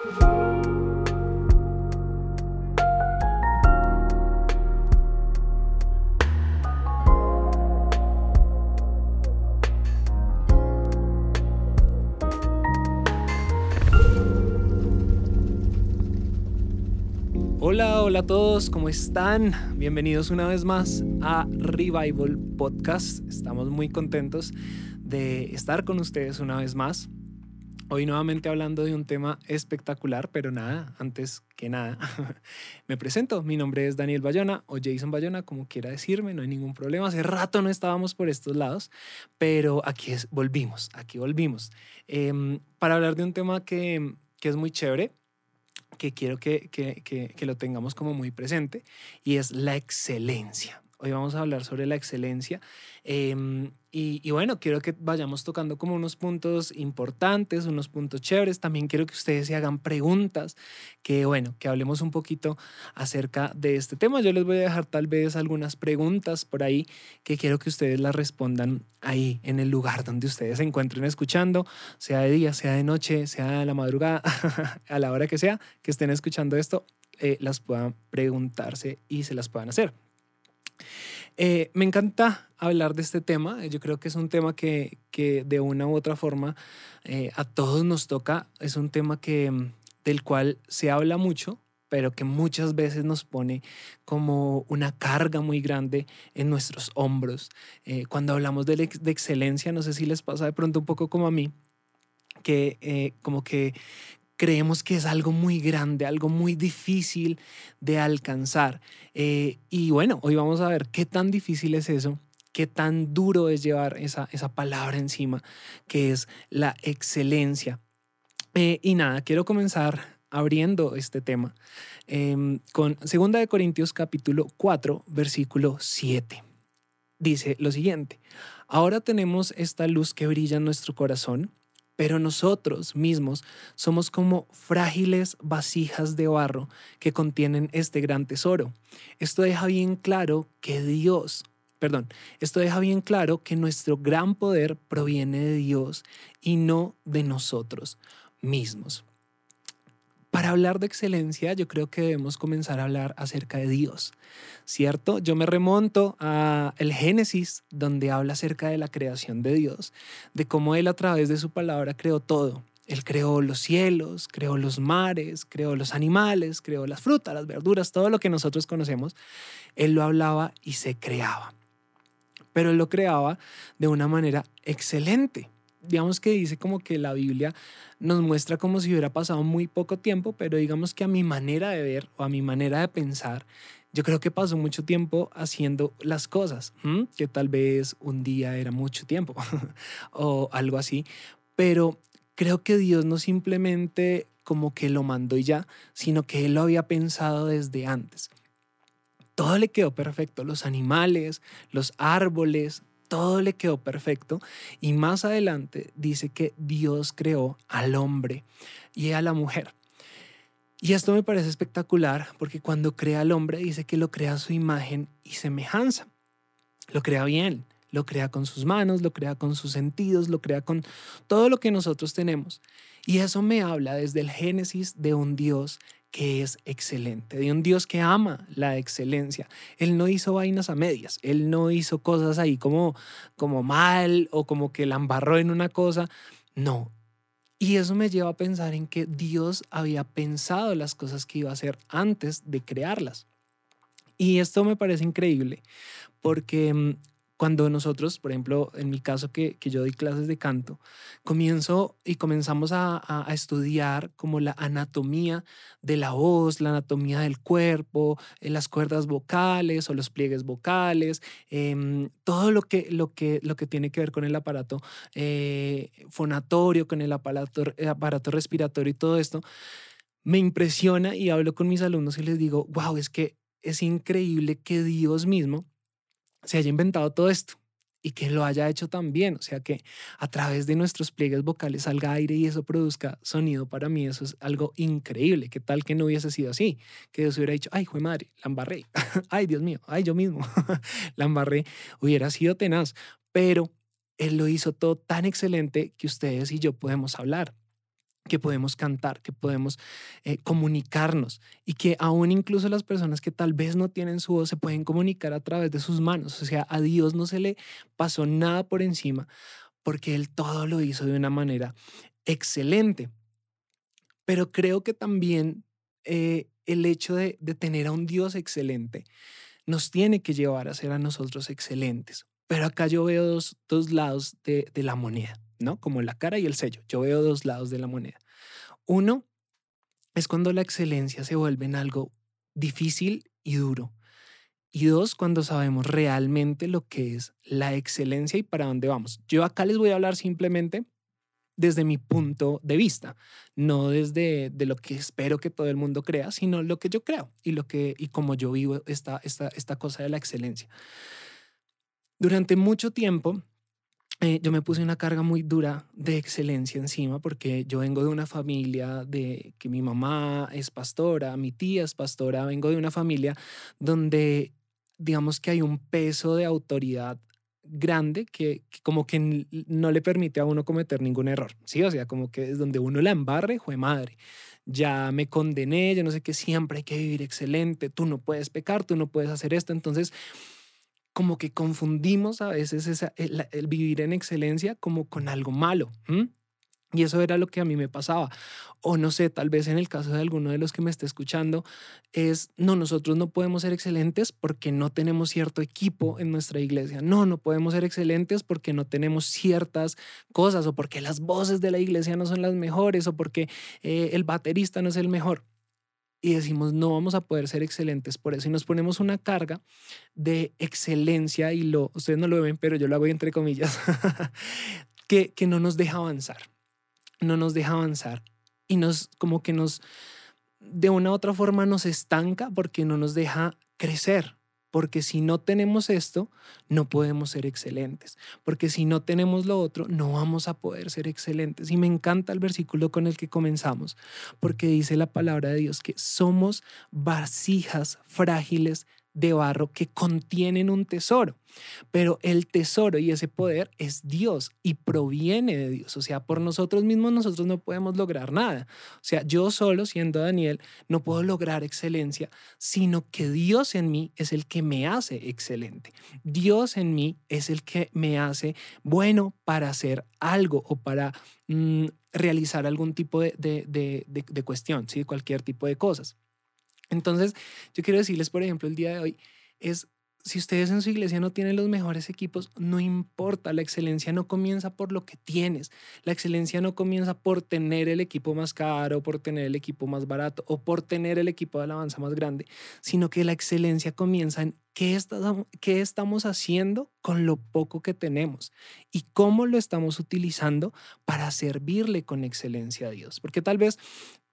Hola, hola a todos, ¿cómo están? Bienvenidos una vez más a Revival Podcast. Estamos muy contentos de estar con ustedes una vez más. Hoy nuevamente hablando de un tema espectacular, pero nada, antes que nada, me presento. Mi nombre es Daniel Bayona o Jason Bayona, como quiera decirme, no hay ningún problema. Hace rato no estábamos por estos lados, pero aquí volvimos, aquí volvimos. Em, para hablar de un tema que, es muy chévere, que quiero que, que, que, lo tengamos como muy presente y es la excelencia. Hoy vamos a hablar sobre la excelencia em, y, y, bueno, quiero que vayamos tocando como unos puntos importantes, unos puntos chéveres. También quiero que ustedes se hagan preguntas, que bueno, que hablemos un poquito acerca de este tema. Yo les voy a dejar tal vez algunas preguntas por ahí que quiero que ustedes las respondan ahí en el lugar donde ustedes se encuentren escuchando, sea de día, sea de noche, sea de la madrugada, a la hora que sea que estén escuchando esto, eh, las puedan preguntarse y se las puedan hacer. Eh, me encanta hablar de este tema. Yo creo que es un tema que, que de una u otra forma eh, a todos nos toca. Es un tema que, mm, del cual se habla mucho, pero que muchas veces nos pone como una carga muy grande en nuestros hombros. Eh, cuando hablamos de, de, excelencia, no sé si les pasa de pronto un poco como a mí, que como que creemos que es algo muy grande, algo muy difícil de alcanzar. Eh, y bueno, hoy vamos a ver qué tan difícil es eso, qué tan duro es llevar esa, esa palabra encima, que es la excelencia. Eh, y nada, quiero comenzar abriendo este tema em, con 2 de Corintios capítulo 4, versículo 7. Dice lo siguiente, ahora tenemos esta luz que brilla en nuestro corazón pero nosotros mismos somos como frágiles vasijas de barro que contienen este gran tesoro. Esto deja bien claro que Dios, perdón, esto deja bien claro que nuestro gran poder proviene de Dios y no de nosotros mismos. Para hablar de excelencia, yo creo que debemos comenzar a hablar acerca de Dios, ¿cierto? Yo me remonto a el Génesis, donde habla acerca de la creación de Dios, de cómo Él a través de su palabra creó todo. Él creó los cielos, creó los mares, creó los animales, creó las frutas, las verduras, todo lo que nosotros conocemos. Él lo hablaba y se creaba. Pero Él lo creaba de una manera excelente digamos que dice como que la Biblia nos muestra como si hubiera pasado muy poco tiempo, pero digamos que a mi manera de ver o a mi manera de pensar, yo creo que pasó mucho tiempo haciendo las cosas, que tal vez un día era mucho tiempo o algo así, pero creo que Dios no simplemente como que lo mandó y ya, sino que Él lo había pensado desde antes. Todo le quedó perfecto, los animales, los árboles, todo le quedó perfecto. Y más adelante dice que Dios creó al hombre y a la mujer. Y esto me parece espectacular porque cuando crea al hombre dice que lo crea a su imagen y semejanza. Lo crea bien, lo crea con sus manos, lo crea con sus sentidos, lo crea con todo lo que nosotros tenemos. Y eso me habla desde el Génesis de un Dios que es excelente, de un Dios que ama la excelencia. Él no hizo vainas a medias, él no hizo cosas ahí como, como mal o como que la embarró en una cosa. No. Y eso me lleva a pensar en que Dios había pensado las cosas que iba a hacer antes de crearlas. Y esto me parece increíble porque mm, cuando nosotros, por ejemplo, en mi caso que, que yo doy clases de canto, comienzo y comenzamos a, a, estudiar como la anatomía de la voz, la anatomía del cuerpo, eh, las cuerdas vocales o los pliegues vocales, eh, todo lo que, lo, que, lo que tiene que ver con el aparato eh, fonatorio, con el aparato, el aparato respiratorio y todo esto, me impresiona y hablo con mis alumnos y les digo, wow, es que es increíble que Dios mismo se haya inventado todo esto y que lo haya hecho tan bien, o sea que a través de nuestros pliegues vocales salga aire y eso produzca sonido, para mí eso es algo increíble, ¿qué tal que no hubiese sido así? Que Dios hubiera dicho, ay, fue madre, la embarré, ay, Dios mío, ay, yo mismo, la embarré, hubiera sido tenaz, pero Él lo hizo todo tan excelente que ustedes y yo podemos hablar. Que podemos cantar, que podemos eh, comunicarnos y que aún incluso las personas que tal vez no tienen su voz se pueden comunicar a través de sus manos. O sea, a Dios no se le pasó nada por encima porque Él todo lo hizo de una manera excelente. Pero creo que también eh, el hecho de, tener a un Dios excelente nos tiene que llevar a ser a nosotros excelentes. Pero acá yo veo dos, dos lados de, de la moneda. ¿No? Como la cara y el sello. Yo veo dos lados de la moneda. Uno es cuando la excelencia se vuelve en algo difícil y duro. Y dos, cuando sabemos realmente lo que es la excelencia y para dónde vamos. Yo acá les voy a hablar simplemente desde mi punto de vista, no desde de lo que espero que todo el mundo crea, sino lo que yo creo y lo que y como yo vivo esta, esta, esta cosa de la excelencia. Durante mucho tiempo eh, yo me puse una carga muy dura de excelencia encima porque yo vengo de una familia de que mi mamá es pastora, mi tía es pastora, vengo de una familia donde digamos que hay un peso de autoridad grande que, como que no le permite a uno cometer ningún error, ¿sí? O sea, como que es donde uno la embarre, fue madre. Ya me condené, yo no sé qué, siempre hay que vivir excelente, tú no puedes pecar, tú no puedes hacer esto. Entonces, como que confundimos a veces el, vivir en excelencia como con algo malo. Y eso era lo que a mí me pasaba. O no sé, tal vez en el caso de alguno de los que me esté escuchando, es, no, nosotros no podemos ser excelentes porque no tenemos cierto equipo en nuestra iglesia. No, no podemos ser excelentes porque no tenemos ciertas cosas o porque las voces de la iglesia no son las mejores o porque eh, el baterista no es el mejor y decimos no vamos a poder ser excelentes por eso y nos ponemos una carga de excelencia y lo ustedes no lo ven pero yo lo hago entre comillas que, que no nos deja avanzar no nos deja avanzar y nos como que nos de una u otra forma nos estanca porque no nos deja crecer porque si no tenemos esto, no podemos ser excelentes. Porque si no tenemos lo otro, no vamos a poder ser excelentes. Y me encanta el versículo con el que comenzamos, porque dice la palabra de Dios que somos vasijas frágiles de barro que contienen un tesoro. Pero el tesoro y ese poder es Dios y proviene de Dios. O sea, por nosotros mismos nosotros no podemos lograr nada. O sea, yo solo siendo Daniel no puedo lograr excelencia, sino que Dios en mí es el que me hace excelente. Dios en mí es el que me hace bueno para hacer algo o para mm, realizar algún tipo de, de, de cuestión, ¿sí? cualquier tipo de cosas. Entonces, yo quiero decirles, por ejemplo, el día de hoy es, si ustedes en su iglesia no tienen los mejores equipos, no importa, la excelencia no comienza por lo que tienes, la excelencia no comienza por tener el equipo más caro, por tener el equipo más barato o por tener el equipo de alabanza más grande, sino que la excelencia comienza en qué, qué estamos haciendo con lo poco que tenemos y cómo lo estamos utilizando para servirle con excelencia a Dios. Porque tal vez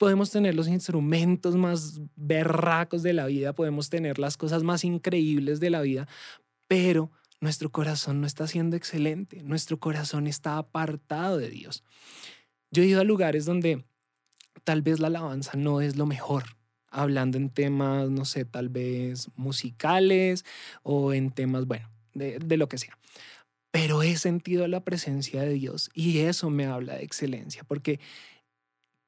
podemos tener los instrumentos más berracos de la vida, podemos tener las cosas más increíbles de la vida, pero nuestro corazón no está siendo excelente, nuestro corazón está apartado de Dios. Yo he ido a lugares donde tal vez la alabanza no es lo mejor, hablando en temas, no sé, tal vez musicales o en temas, bueno, de, de lo que sea pero he sentido la presencia de Dios y eso me habla de excelencia, porque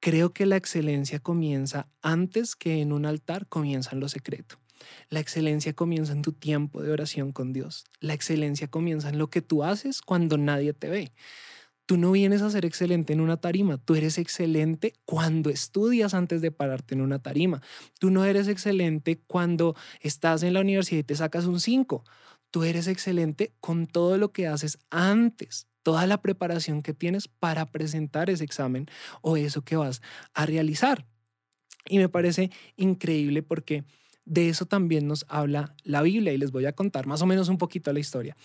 Creo que la excelencia comienza antes que en un altar comienza en lo secreto. La excelencia comienza en tu tiempo de oración con Dios. La excelencia comienza en lo que tú haces cuando nadie te ve. Tú no vienes a ser excelente en una tarima, tú eres excelente cuando estudias antes de pararte en una tarima. Tú no eres excelente cuando estás en la universidad y te sacas un 5. Tú eres excelente con todo lo que haces antes toda la preparación que tienes para presentar ese examen o eso que vas a realizar. Y me parece increíble porque de eso también nos habla la Biblia y les voy a contar más o menos un poquito la historia.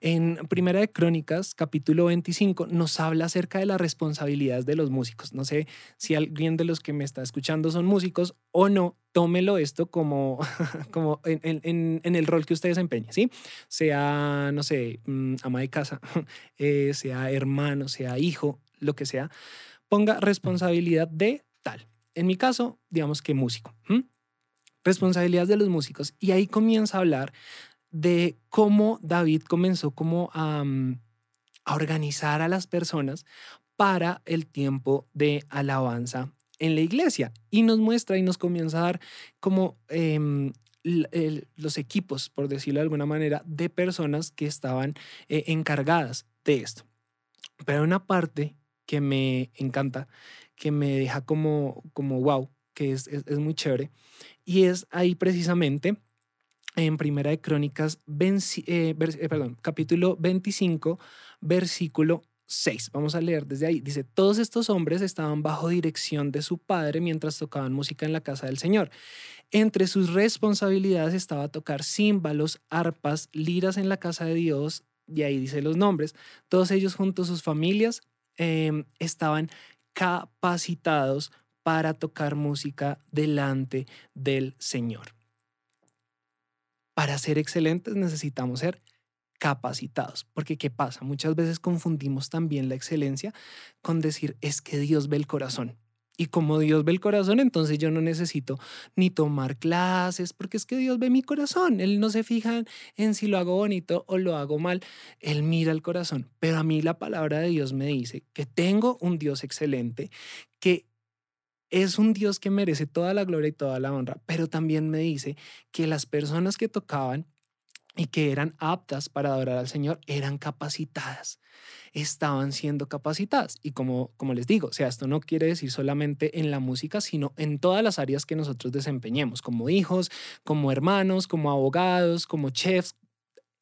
En Primera de Crónicas, capítulo 25, nos habla acerca de las responsabilidades de los músicos. No sé si alguien de los que me está escuchando son músicos o no, tómelo esto como, como en, el rol que ustedes empeñen, ¿sí? Sea, no sé, mm, ama de casa, eh, sea hermano, sea hijo, lo que sea, ponga responsabilidad de tal. En mi caso, digamos que músico responsabilidades de los músicos. Y ahí comienza a hablar de cómo David comenzó como a, mm, a organizar a las personas para el tiempo de alabanza en la iglesia y nos muestra y nos comienza a dar como em, los equipos, por decirlo de alguna manera, de personas que estaban eh, encargadas de esto. Pero una parte que me encanta, que me deja como, como wow, que es, es, muy chévere, y es ahí precisamente en Primera de Crónicas, eh, eh, capítulo 25, versículo 6. Vamos a leer desde ahí. Dice, todos estos hombres estaban bajo dirección de su padre mientras tocaban música en la casa del Señor. Entre sus responsabilidades estaba tocar címbalos, arpas, liras en la casa de Dios, y ahí dice los nombres. Todos ellos junto a sus familias em, estaban capacitados para tocar música delante del Señor. Para ser excelentes necesitamos ser capacitados. Porque ¿qué pasa? Muchas veces confundimos también la excelencia con decir es que Dios ve el corazón. Y como Dios ve el corazón, entonces yo no necesito ni tomar clases, porque es que Dios ve mi corazón. Él no se fija en si lo hago bonito o lo hago mal. Él mira el corazón. Pero a mí la palabra de Dios me dice que tengo un Dios excelente, que es un Dios que merece toda la gloria y toda la honra, pero también me dice que las personas que tocaban y que eran aptas para adorar al Señor eran capacitadas, estaban siendo capacitadas. Y como, como les digo, o sea, esto no quiere decir solamente en la música, sino en todas las áreas que nosotros desempeñemos, como hijos, como hermanos, como abogados, como chefs,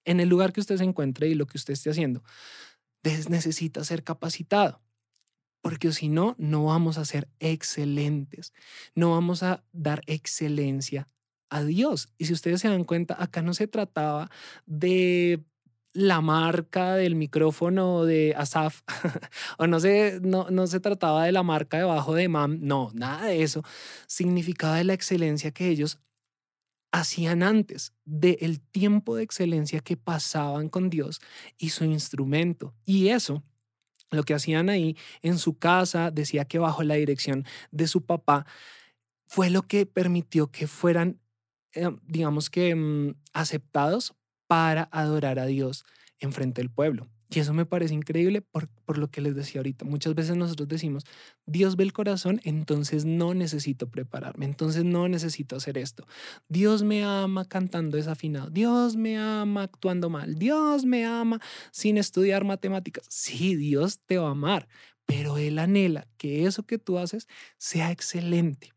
en el lugar que usted se encuentre y lo que usted esté haciendo. Necesita ser capacitado porque si no, no vamos a ser excelentes, no vamos a dar excelencia a Dios. Y si ustedes se dan cuenta, acá no se trataba de la marca del micrófono de Asaf, o no se, no, no se trataba de la marca debajo de MAM, no, nada de eso. Significaba de la excelencia que ellos hacían antes, del tiempo de excelencia que pasaban con Dios y su instrumento. Y eso lo que hacían ahí en su casa, decía que bajo la dirección de su papá, fue lo que permitió que fueran eh, digamos que, mm, aceptados para adorar a Dios en frente del pueblo. Y eso me parece increíble por, por, lo que les decía ahorita. Muchas veces nosotros decimos, Dios ve el corazón, entonces no necesito prepararme, entonces no necesito hacer esto. Dios me ama cantando desafinado, Dios me ama actuando mal, Dios me ama sin estudiar matemáticas. Sí, Dios te va a amar, pero Él anhela que eso que tú haces sea excelente.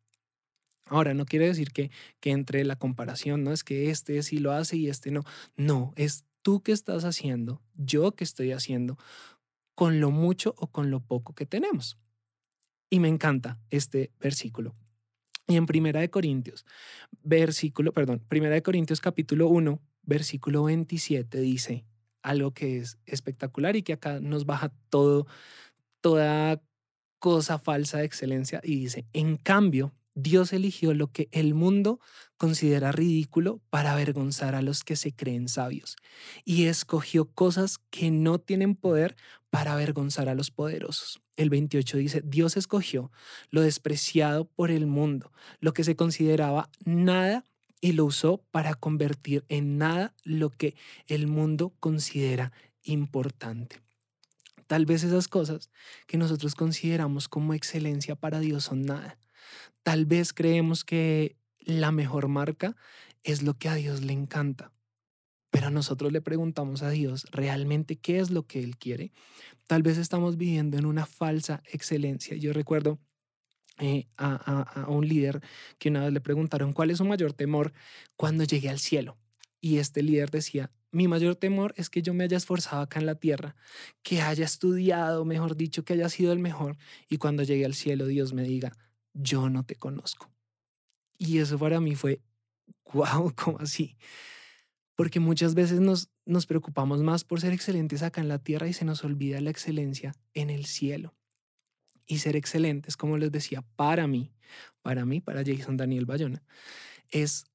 Ahora, no quiere decir que, que entre la comparación, no es que este sí lo hace y este no. No, es tú que estás haciendo, yo que estoy haciendo, con lo mucho o con lo poco que tenemos. Y me encanta este versículo. Y en Primera de Corintios, versículo, perdón, Primera de Corintios capítulo 1, versículo 27 dice algo que es espectacular y que acá nos baja todo, toda cosa falsa de excelencia y dice, en cambio, Dios eligió lo que el mundo considera ridículo para avergonzar a los que se creen sabios y escogió cosas que no tienen poder para avergonzar a los poderosos. El 28 dice, Dios escogió lo despreciado por el mundo, lo que se consideraba nada y lo usó para convertir en nada lo que el mundo considera importante. Tal vez esas cosas que nosotros consideramos como excelencia para Dios son nada Tal vez creemos que la mejor marca es lo que a Dios le encanta, pero nosotros le preguntamos a Dios realmente qué es lo que Él quiere. Tal vez estamos viviendo en una falsa excelencia. Yo recuerdo eh, a, un líder que una vez le preguntaron cuál es su mayor temor cuando llegue al cielo. Y este líder decía, mi mayor temor es que yo me haya esforzado acá en la tierra, que haya estudiado, mejor dicho, que haya sido el mejor, y cuando llegue al cielo Dios me diga, yo no te conozco. Y eso para mí fue, wow, ¿cómo así? Porque muchas veces nos, nos preocupamos más por ser excelentes acá en la tierra y se nos olvida la excelencia en el cielo. Y ser excelentes, como les decía, para mí, para mí, para Jason Daniel Bayona, es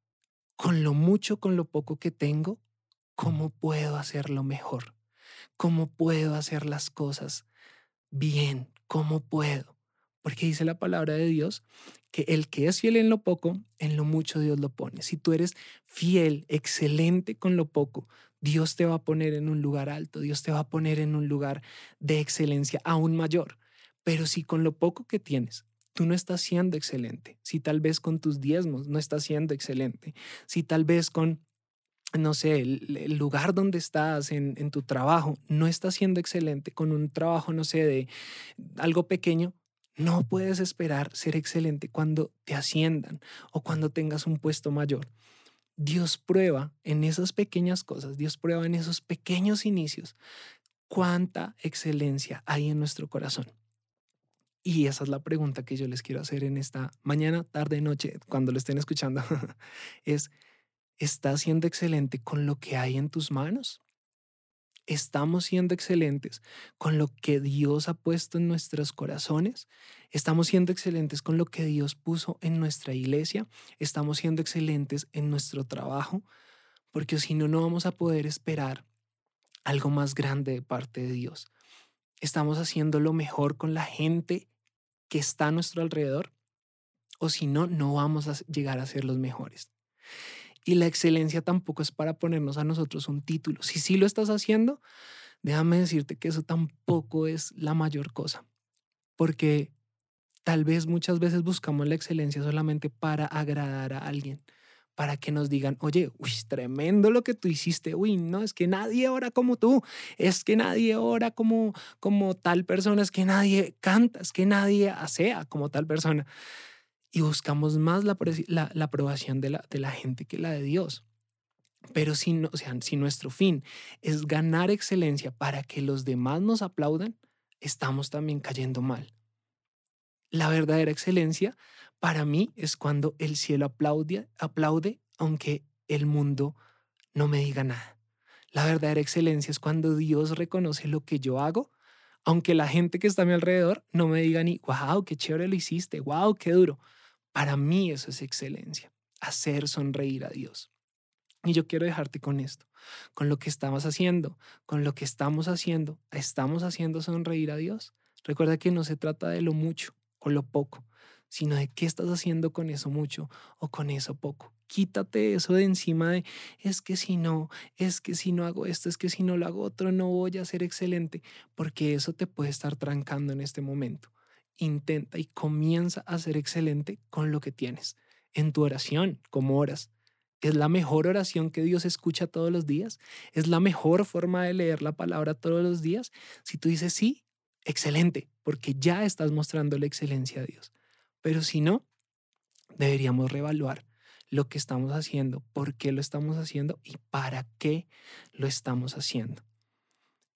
con lo mucho, con lo poco que tengo, cómo puedo hacerlo mejor, cómo puedo hacer las cosas bien, cómo puedo. Porque dice la palabra de Dios que el que es fiel en lo poco, en lo mucho Dios lo pone. Si tú eres fiel, excelente con lo poco, Dios te va a poner en un lugar alto, Dios te va a poner en un lugar de excelencia aún mayor. Pero si con lo poco que tienes tú no estás siendo excelente, si tal vez con tus diezmos no estás siendo excelente, si tal vez con no sé, el, lugar donde estás en, tu trabajo no estás siendo excelente, con un trabajo, no sé, de algo pequeño, no puedes esperar ser excelente cuando te asciendan o cuando tengas un puesto mayor. Dios prueba en esas pequeñas cosas, Dios prueba en esos pequeños inicios cuánta excelencia hay en nuestro corazón. Y esa es la pregunta que yo les quiero hacer en esta mañana, tarde, noche, cuando lo estén escuchando. es, ¿estás siendo excelente con lo que hay en tus manos? ¿Estamos siendo excelentes con lo que Dios ha puesto en nuestros corazones? ¿Estamos siendo excelentes con lo que Dios puso en nuestra iglesia? ¿Estamos siendo excelentes en nuestro trabajo? Porque si no, no vamos a poder esperar algo más grande de parte de Dios. ¿Estamos haciendo lo mejor con la gente que está a nuestro alrededor? O si no, no vamos a llegar a ser los mejores. Y la excelencia tampoco es para ponernos a nosotros un título. Si sí lo estás haciendo, déjame decirte que eso tampoco es la mayor cosa. Porque tal vez muchas veces buscamos la excelencia solamente para agradar a alguien para que nos digan, oye, uy, tremendo lo que tú hiciste, uy, no, es que nadie ora como tú, es que nadie ora como, como tal persona, es que nadie canta, es que nadie asea como tal persona. Y buscamos más la, la, aprobación de la, de la gente que la de Dios. Pero si, no, o sea, si nuestro fin es ganar excelencia para que los demás nos aplaudan, estamos también cayendo mal. La verdadera excelencia para mí es cuando el cielo aplaude, aplaude aunque el mundo no me diga nada. La verdadera excelencia es cuando Dios reconoce lo que yo hago, aunque la gente que está a mi alrededor no me diga ni, wow, qué chévere lo hiciste, wow, qué duro. Para mí eso es excelencia, hacer sonreír a Dios. Y yo quiero dejarte con esto, con lo que estamos haciendo, con lo que estamos haciendo, estamos haciendo sonreír a Dios. Recuerda que no se trata de lo mucho o lo poco, sino de qué estás haciendo con eso mucho o con eso poco. Quítate eso de encima de, es que si no, es que si no hago esto, es que si no lo hago otro, no voy a ser excelente, porque eso te puede estar trancando en este momento. Intenta y comienza a ser excelente con lo que tienes. En tu oración, como oras, es la mejor oración que Dios escucha todos los días. Es la mejor forma de leer la palabra todos los días. Si tú dices sí, excelente, porque ya estás mostrando la excelencia a Dios. Pero si no, deberíamos reevaluar lo que estamos haciendo, por qué lo estamos haciendo y para qué lo estamos haciendo.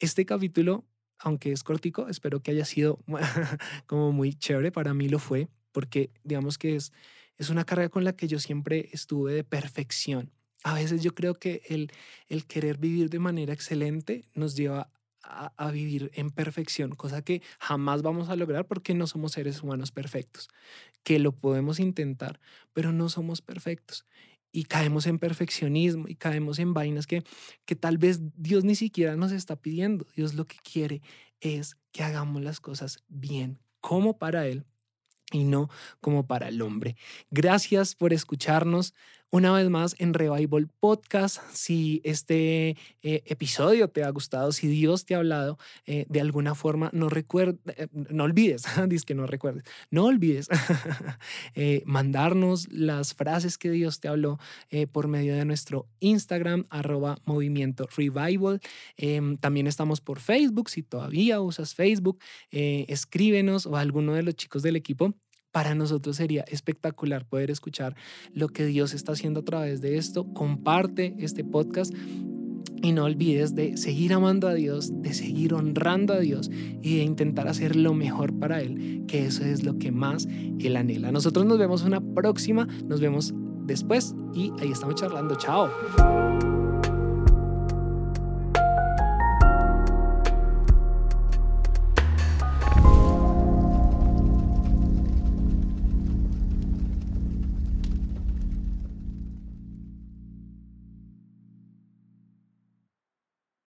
Este capítulo, aunque es cortico, espero que haya sido como muy chévere. Para mí lo fue, porque digamos que es, es una carrera con la que yo siempre estuve de perfección. A veces yo creo que el, el querer vivir de manera excelente nos lleva a, vivir en perfección, cosa que jamás vamos a lograr porque no somos seres humanos perfectos, que lo podemos intentar, pero no somos perfectos. Y caemos en perfeccionismo y caemos en vainas que, que tal vez Dios ni siquiera nos está pidiendo. Dios lo que quiere es que hagamos las cosas bien, como para Él y no como para el hombre. Gracias por escucharnos una vez más en Revival Podcast. Si este eh, episodio te ha gustado, si Dios te ha hablado eh, de alguna forma, no, recuerda, eh, no olvides, dice que no recuerdes, no olvides mandarnos las frases que Dios te habló por medio de nuestro Instagram, arroba movimiento revival. Em, también estamos por Facebook, si todavía usas Facebook, escríbenos o alguno de los chicos del equipo para nosotros sería espectacular poder escuchar lo que Dios está haciendo a través de esto. Comparte este podcast y no olvides de seguir amando a Dios, de seguir honrando a Dios y de intentar hacer lo mejor para Él, que eso es lo que más Él anhela. Nosotros nos vemos una próxima, nos vemos después y ahí estamos charlando. Chao.